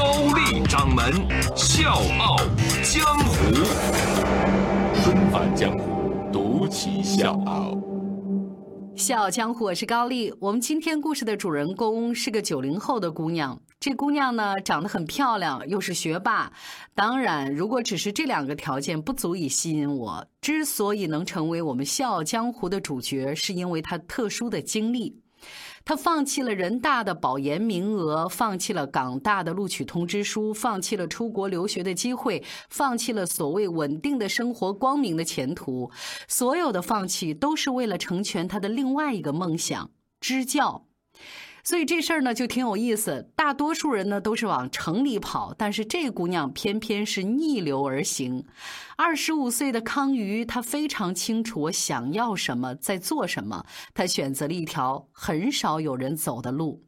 高丽掌门笑傲江湖，重返江湖，独骑笑傲。笑傲江湖，我是高丽。我们今天故事的主人公是个九零后的姑娘。这姑娘呢，长得很漂亮，又是学霸。当然，如果只是这两个条件，不足以吸引我。之所以能成为我们笑傲江湖的主角，是因为她特殊的经历。他放弃了人大的保研名额，放弃了港大的录取通知书，放弃了出国留学的机会，放弃了所谓稳定的生活、光明的前途。所有的放弃，都是为了成全他的另外一个梦想——支教。所以这事儿呢就挺有意思。大多数人呢都是往城里跑，但是这姑娘偏偏是逆流而行。二十五岁的康瑜，她非常清楚我想要什么，在做什么。她选择了一条很少有人走的路。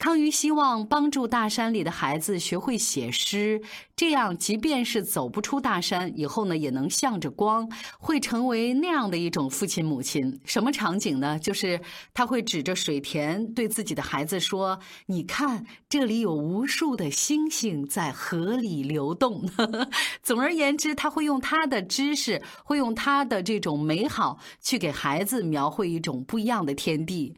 康瑜希望帮助大山里的孩子学会写诗，这样即便是走不出大山，以后呢也能向着光，会成为那样的一种父亲母亲。什么场景呢？就是他会指着水田对自己的孩子说：“你看，这里有无数的星星在河里流动。” 总而言之，他会用他的知识，会用他的这种美好，去给孩子描绘一种不一样的天地。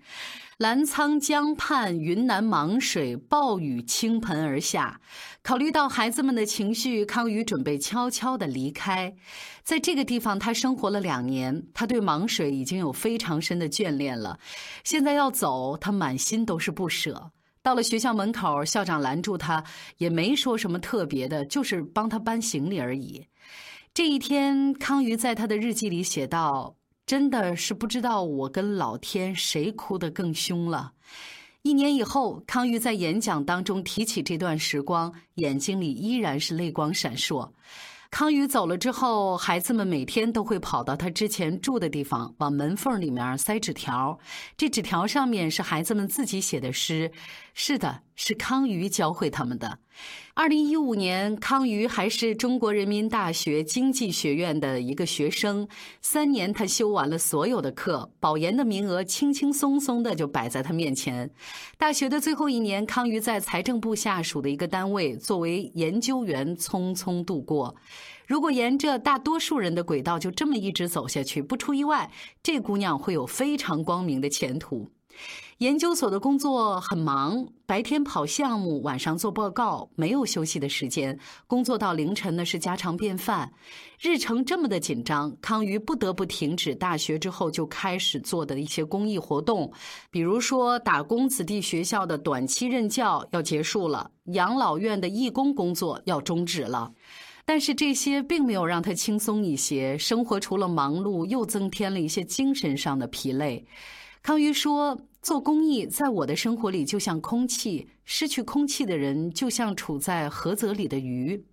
澜沧江畔，云南芒水，暴雨倾盆而下。考虑到孩子们的情绪，康宇准备悄悄地离开。在这个地方，他生活了两年，他对芒水已经有非常深的眷恋了。现在要走，他满心都是不舍。到了学校门口，校长拦住他，也没说什么特别的，就是帮他搬行李而已。这一天，康瑜在他的日记里写道。真的是不知道我跟老天谁哭得更凶了。一年以后，康宇在演讲当中提起这段时光，眼睛里依然是泪光闪烁。康宇走了之后，孩子们每天都会跑到他之前住的地方，往门缝里面塞纸条。这纸条上面是孩子们自己写的诗，是的，是康瑜教会他们的。二零一五年，康瑜还是中国人民大学经济学院的一个学生。三年，他修完了所有的课，保研的名额轻轻松松的就摆在他面前。大学的最后一年，康瑜在财政部下属的一个单位作为研究员匆匆度过。如果沿着大多数人的轨道就这么一直走下去，不出意外，这姑娘会有非常光明的前途。研究所的工作很忙，白天跑项目，晚上做报告，没有休息的时间，工作到凌晨呢是家常便饭。日程这么的紧张，康瑜不得不停止大学之后就开始做的一些公益活动，比如说打工子弟学校的短期任教要结束了，养老院的义工工作要终止了。但是这些并没有让他轻松一些，生活除了忙碌，又增添了一些精神上的疲累。康瑜说：“做公益在我的生活里就像空气，失去空气的人就像处在河泽里的鱼。”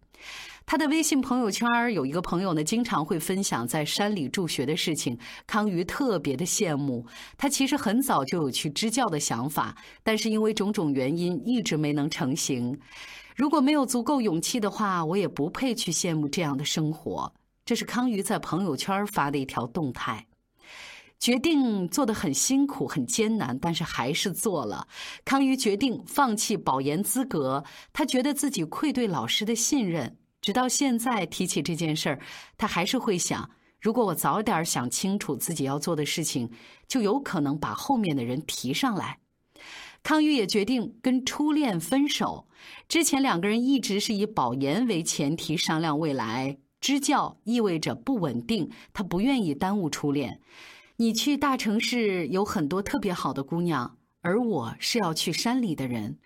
他的微信朋友圈有一个朋友呢，经常会分享在山里助学的事情。康瑜特别的羡慕他，其实很早就有去支教的想法，但是因为种种原因一直没能成行。如果没有足够勇气的话，我也不配去羡慕这样的生活。这是康瑜在朋友圈发的一条动态。决定做得很辛苦、很艰难，但是还是做了。康瑜决定放弃保研资格，他觉得自己愧对老师的信任。直到现在提起这件事儿，他还是会想：如果我早点想清楚自己要做的事情，就有可能把后面的人提上来。康瑜也决定跟初恋分手。之前两个人一直是以保研为前提商量未来，支教意味着不稳定，他不愿意耽误初恋。你去大城市有很多特别好的姑娘，而我是要去山里的人。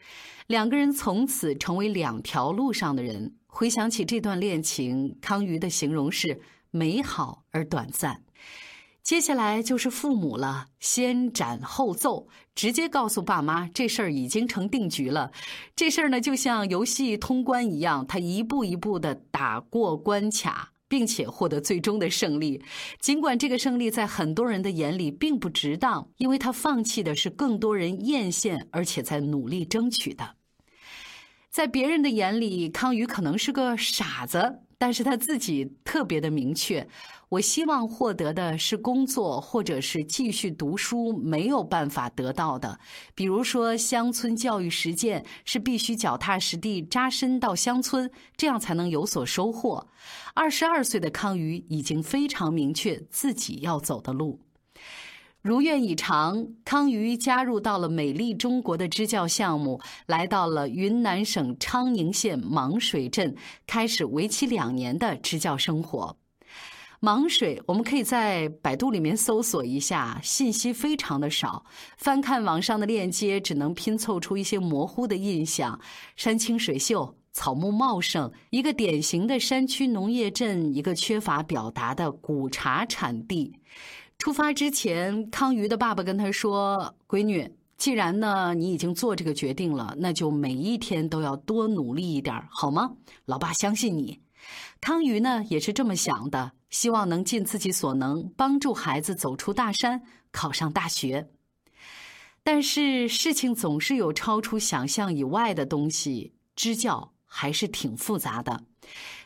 两个人从此成为两条路上的人。回想起这段恋情，康瑜的形容是美好而短暂。接下来就是父母了，先斩后奏，直接告诉爸妈这事儿已经成定局了。这事儿呢，就像游戏通关一样，他一步一步的打过关卡，并且获得最终的胜利。尽管这个胜利在很多人的眼里并不值当，因为他放弃的是更多人艳羡而且在努力争取的。在别人的眼里，康宇可能是个傻子。但是他自己特别的明确，我希望获得的是工作或者是继续读书没有办法得到的，比如说乡村教育实践是必须脚踏实地扎身到乡村，这样才能有所收获。二十二岁的康瑜已经非常明确自己要走的路。如愿以偿，康瑜加入到了美丽中国的支教项目，来到了云南省昌宁县芒水镇，开始为期两年的支教生活。盲水，我们可以在百度里面搜索一下，信息非常的少，翻看网上的链接，只能拼凑出一些模糊的印象。山清水秀，草木茂盛，一个典型的山区农业镇，一个缺乏表达的古茶产地。出发之前，康瑜的爸爸跟他说：“闺女，既然呢你已经做这个决定了，那就每一天都要多努力一点，好吗？老爸相信你。”康瑜呢也是这么想的，希望能尽自己所能帮助孩子走出大山，考上大学。但是事情总是有超出想象以外的东西，支教还是挺复杂的。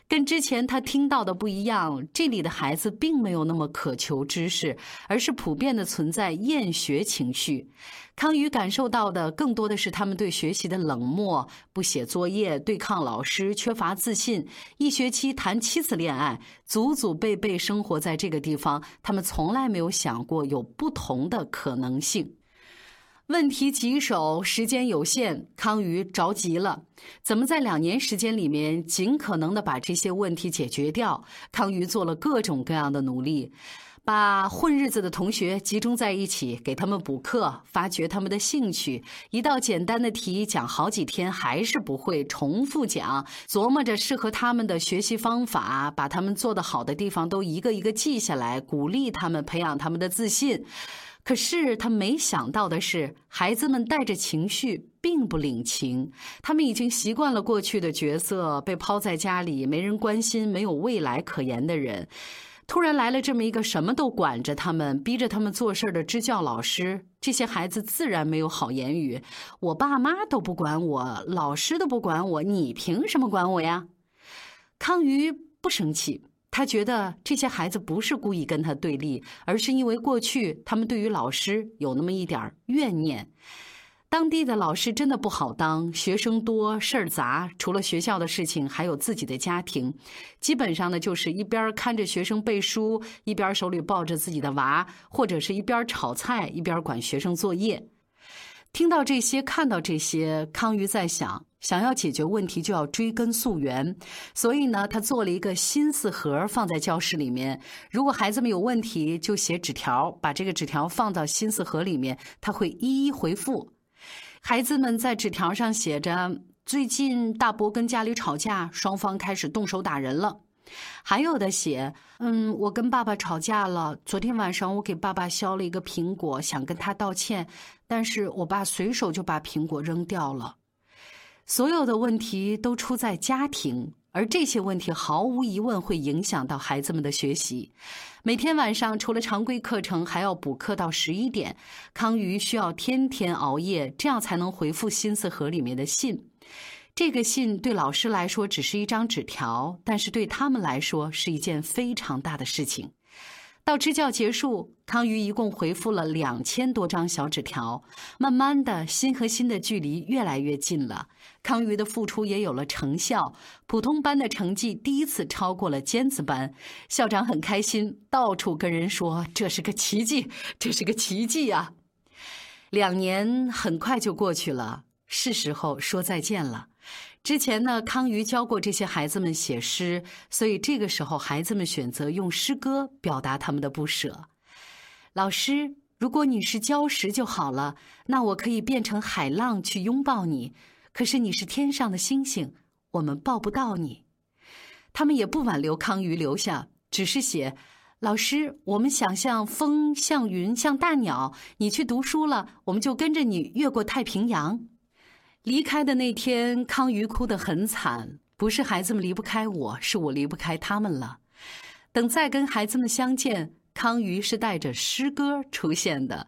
跟之前他听到的不一样，这里的孩子并没有那么渴求知识，而是普遍的存在厌学情绪。康宇感受到的更多的是他们对学习的冷漠、不写作业、对抗老师、缺乏自信。一学期谈七次恋爱，祖祖辈辈生活在这个地方，他们从来没有想过有不同的可能性。问题棘手，时间有限，康瑜着急了。怎么在两年时间里面尽可能的把这些问题解决掉？康瑜做了各种各样的努力，把混日子的同学集中在一起，给他们补课，发掘他们的兴趣。一道简单的题讲好几天还是不会，重复讲，琢磨着适合他们的学习方法，把他们做得好的地方都一个一个记下来，鼓励他们，培养他们的自信。可是他没想到的是，孩子们带着情绪，并不领情。他们已经习惯了过去的角色，被抛在家里，没人关心，没有未来可言的人。突然来了这么一个什么都管着他们、逼着他们做事的支教老师，这些孩子自然没有好言语。我爸妈都不管我，老师都不管我，你凭什么管我呀？康瑜不生气。他觉得这些孩子不是故意跟他对立，而是因为过去他们对于老师有那么一点怨念。当地的老师真的不好当，学生多，事儿杂，除了学校的事情，还有自己的家庭。基本上呢，就是一边看着学生背书，一边手里抱着自己的娃，或者是一边炒菜一边管学生作业。听到这些，看到这些，康瑜在想。想要解决问题，就要追根溯源，所以呢，他做了一个心思盒放在教室里面。如果孩子们有问题，就写纸条，把这个纸条放到心思盒里面，他会一一回复。孩子们在纸条上写着：“最近大伯跟家里吵架，双方开始动手打人了。”还有的写：“嗯，我跟爸爸吵架了。昨天晚上我给爸爸削了一个苹果，想跟他道歉，但是我爸随手就把苹果扔掉了。”所有的问题都出在家庭，而这些问题毫无疑问会影响到孩子们的学习。每天晚上除了常规课程，还要补课到十一点。康瑜需要天天熬夜，这样才能回复心思盒里面的信。这个信对老师来说只是一张纸条，但是对他们来说是一件非常大的事情。到支教结束，康瑜一共回复了两千多张小纸条。慢慢的，心和心的距离越来越近了。康瑜的付出也有了成效，普通班的成绩第一次超过了尖子班。校长很开心，到处跟人说这是个奇迹，这是个奇迹啊！两年很快就过去了，是时候说再见了。之前呢，康瑜教过这些孩子们写诗，所以这个时候孩子们选择用诗歌表达他们的不舍。老师，如果你是礁石就好了，那我可以变成海浪去拥抱你。可是你是天上的星星，我们抱不到你。他们也不挽留康瑜留下，只是写：老师，我们想像风，像云，像大鸟。你去读书了，我们就跟着你越过太平洋。离开的那天，康瑜哭得很惨。不是孩子们离不开我，是我离不开他们了。等再跟孩子们相见，康瑜是带着诗歌出现的。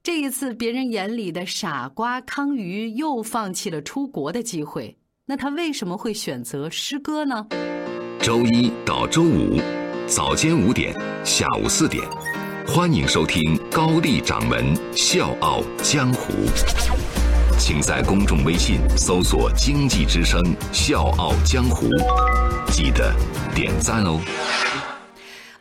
这一次，别人眼里的傻瓜康瑜又放弃了出国的机会。那他为什么会选择诗歌呢？周一到周五，早间五点，下午四点，欢迎收听高丽掌门笑傲江湖。请在公众微信搜索“经济之声笑傲江湖”，记得点赞哦。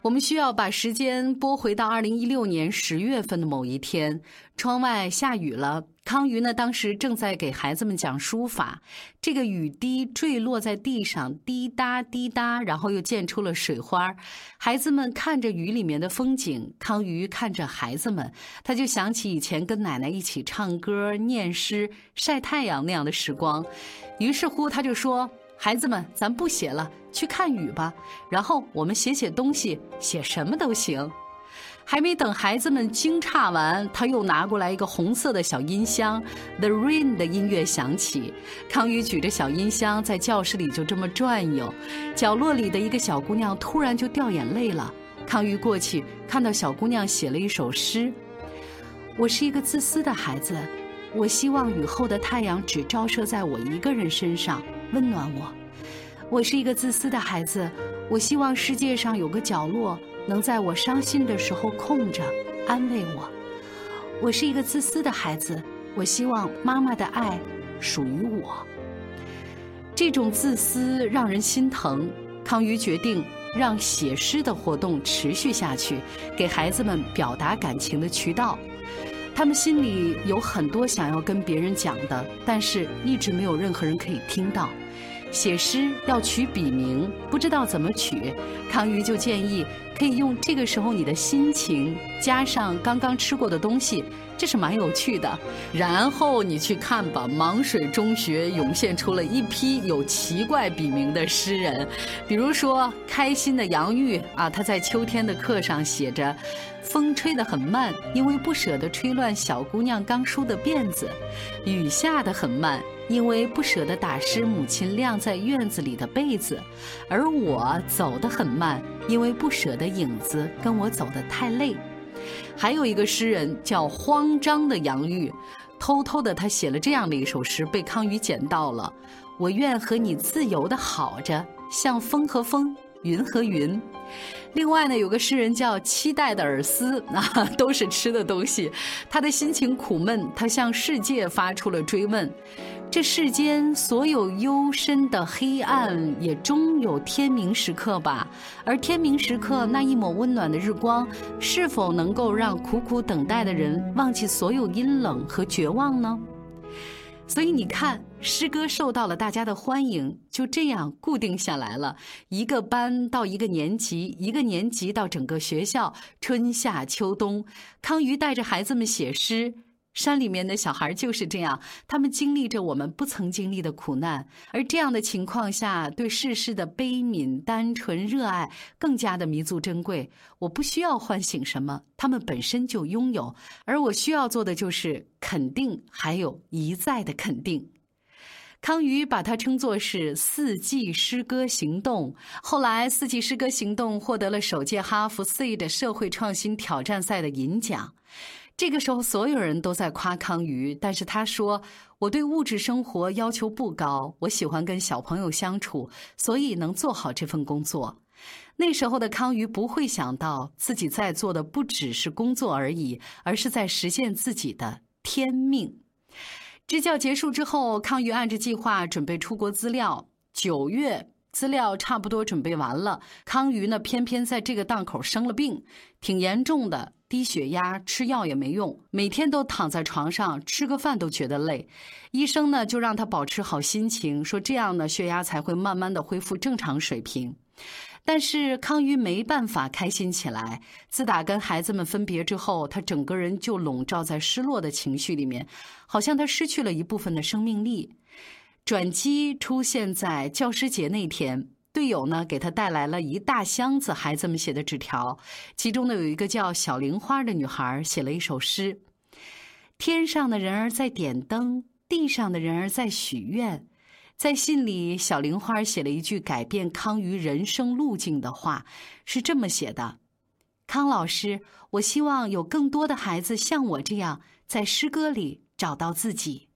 我们需要把时间拨回到二零一六年十月份的某一天，窗外下雨了。康瑜呢，当时正在给孩子们讲书法。这个雨滴坠落在地上，滴答滴答，然后又溅出了水花。孩子们看着雨里面的风景，康瑜看着孩子们，他就想起以前跟奶奶一起唱歌、念诗、晒太阳那样的时光。于是乎，他就说。孩子们，咱不写了，去看雨吧。然后我们写写东西，写什么都行。还没等孩子们惊诧完，他又拿过来一个红色的小音箱，The Rain 的音乐响起。康宇举着小音箱在教室里就这么转悠。角落里的一个小姑娘突然就掉眼泪了。康宇过去看到小姑娘写了一首诗：“我是一个自私的孩子，我希望雨后的太阳只照射在我一个人身上。”温暖我，我是一个自私的孩子。我希望世界上有个角落，能在我伤心的时候空着，安慰我。我是一个自私的孩子。我希望妈妈的爱属于我。这种自私让人心疼。康瑜决定让写诗的活动持续下去，给孩子们表达感情的渠道。他们心里有很多想要跟别人讲的，但是一直没有任何人可以听到。写诗要取笔名，不知道怎么取，康瑜就建议可以用这个时候你的心情，加上刚刚吃过的东西，这是蛮有趣的。然后你去看吧，芒水中学涌现出了一批有奇怪笔名的诗人，比如说开心的杨玉啊，他在秋天的课上写着。风吹得很慢，因为不舍得吹乱小姑娘刚梳的辫子；雨下得很慢，因为不舍得打湿母亲晾在院子里的被子；而我走得很慢，因为不舍得影子跟我走得太累。还有一个诗人叫慌张的杨玉，偷偷的他写了这样的一首诗，被康宇捡到了：我愿和你自由的好着，像风和风，云和云。另外呢，有个诗人叫期待的尔斯 啊，都是吃的东西。他的心情苦闷，他向世界发出了追问：这世间所有幽深的黑暗，也终有天明时刻吧？而天明时刻那一抹温暖的日光，是否能够让苦苦等待的人忘记所有阴冷和绝望呢？所以你看，诗歌受到了大家的欢迎，就这样固定下来了。一个班到一个年级，一个年级到整个学校，春夏秋冬，康瑜带着孩子们写诗。山里面的小孩就是这样，他们经历着我们不曾经历的苦难，而这样的情况下，对世事的悲悯、单纯、热爱更加的弥足珍贵。我不需要唤醒什么，他们本身就拥有，而我需要做的就是肯定，还有一再的肯定。康瑜把它称作是“四季诗歌行动”。后来，“四季诗歌行动”获得了首届哈佛 C 的社会创新挑战赛的银奖。这个时候，所有人都在夸康瑜，但是他说：“我对物质生活要求不高，我喜欢跟小朋友相处，所以能做好这份工作。”那时候的康瑜不会想到，自己在做的不只是工作而已，而是在实现自己的天命。支教结束之后，康瑜按着计划准备出国资料。九月，资料差不多准备完了，康瑜呢，偏偏在这个档口生了病，挺严重的。低血压，吃药也没用，每天都躺在床上，吃个饭都觉得累。医生呢就让他保持好心情，说这样呢血压才会慢慢的恢复正常水平。但是康瑜没办法开心起来。自打跟孩子们分别之后，他整个人就笼罩在失落的情绪里面，好像他失去了一部分的生命力。转机出现在教师节那天。队友呢给他带来了一大箱子孩子们写的纸条，其中呢有一个叫小玲花的女孩写了一首诗：天上的人儿在点灯，地上的人儿在许愿。在信里，小玲花写了一句改变康瑜人生路径的话，是这么写的：“康老师，我希望有更多的孩子像我这样，在诗歌里找到自己。”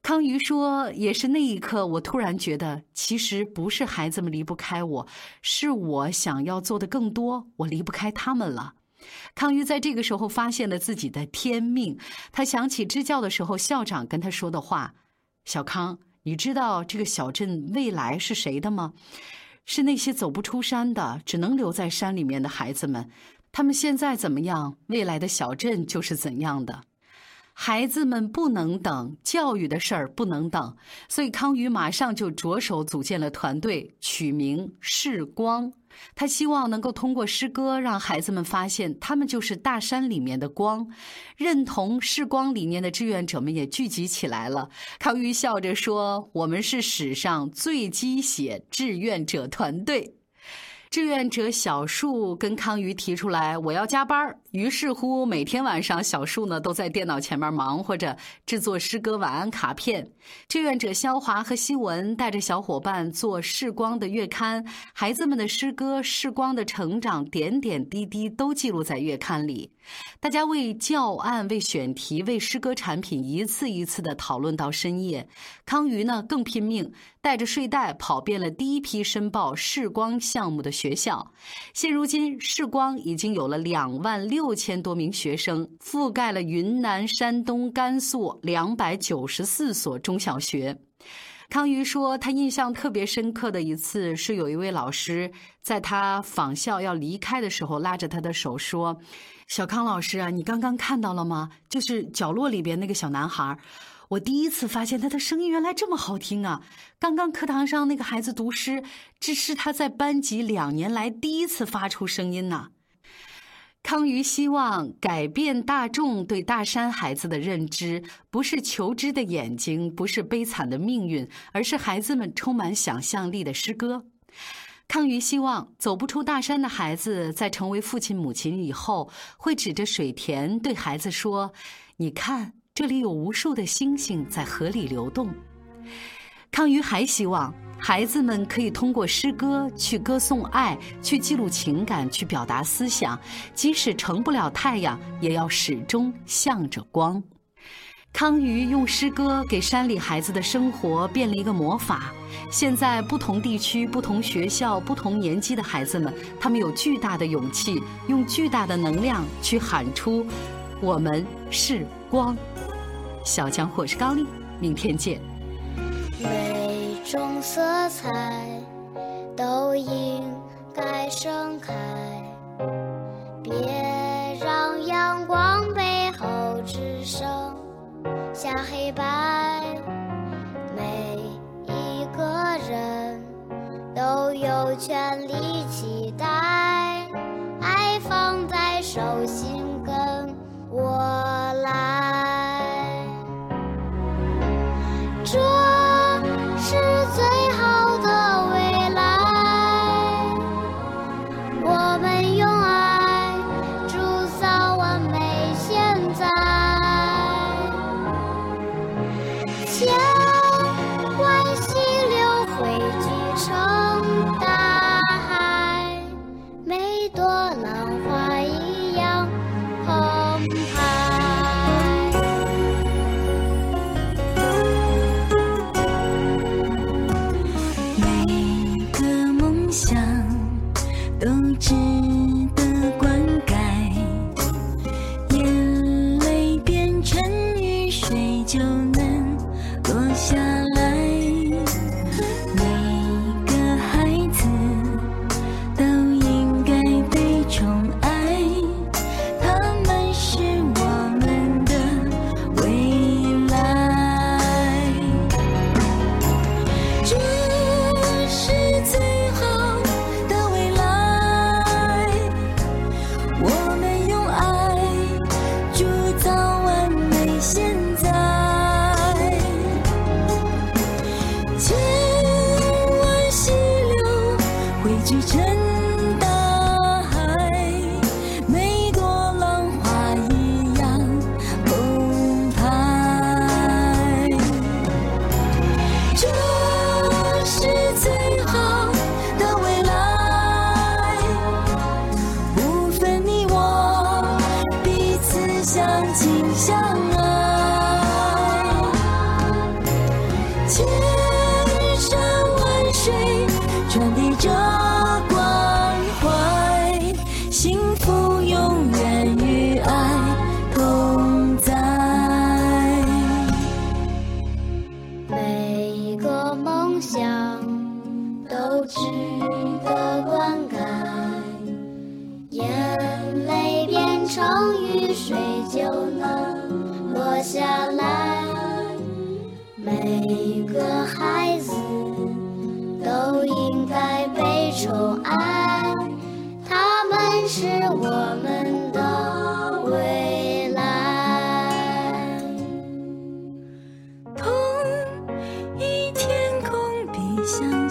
康瑜说：“也是那一刻，我突然觉得，其实不是孩子们离不开我，是我想要做的更多，我离不开他们了。”康瑜在这个时候发现了自己的天命，他想起支教的时候校长跟他说的话：“小康。”你知道这个小镇未来是谁的吗？是那些走不出山的，只能留在山里面的孩子们。他们现在怎么样，未来的小镇就是怎样的。孩子们不能等，教育的事儿不能等，所以康宇马上就着手组建了团队，取名“视光”。他希望能够通过诗歌让孩子们发现，他们就是大山里面的光。认同视光理念的志愿者们也聚集起来了。康瑜笑着说：“我们是史上最鸡血志愿者团队。”志愿者小树跟康瑜提出来，我要加班于是乎，每天晚上，小树呢都在电脑前面忙活着制作诗歌晚安卡片。志愿者肖华和希文带着小伙伴做视光的月刊，孩子们的诗歌、视光的成长，点点滴滴都记录在月刊里。大家为教案、为选题、为诗歌产品，一次一次的讨论到深夜。康瑜呢更拼命，带着睡袋跑遍了第一批申报视光项目的学校。现如今，视光已经有了两万六千多名学生，覆盖了云南、山东、甘肃两百九十四所中小学。康瑜说，他印象特别深刻的一次是，有一位老师在他访校要离开的时候，拉着他的手说。小康老师啊，你刚刚看到了吗？就是角落里边那个小男孩，我第一次发现他的声音原来这么好听啊！刚刚课堂上那个孩子读诗，这是他在班级两年来第一次发出声音呐。康瑜希望改变大众对大山孩子的认知，不是求知的眼睛，不是悲惨的命运，而是孩子们充满想象力的诗歌。康瑜希望走不出大山的孩子，在成为父亲母亲以后，会指着水田对孩子说：“你看，这里有无数的星星在河里流动。”康瑜还希望孩子们可以通过诗歌去歌颂爱，去记录情感，去表达思想，即使成不了太阳，也要始终向着光。康瑜用诗歌给山里孩子的生活变了一个魔法。现在，不同地区、不同学校、不同年级的孩子们，他们有巨大的勇气，用巨大的能量去喊出：“我们是光。”小江，或是高丽，明天见。每种色彩都应该盛开，别让阳光背后只剩下黑白。每一个人都有权利期待，爱放在手心跟我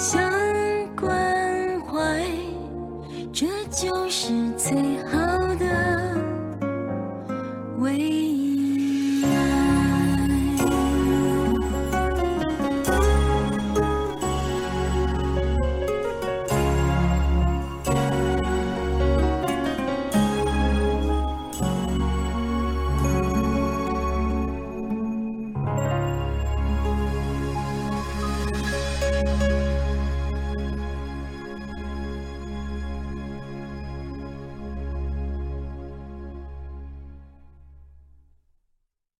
想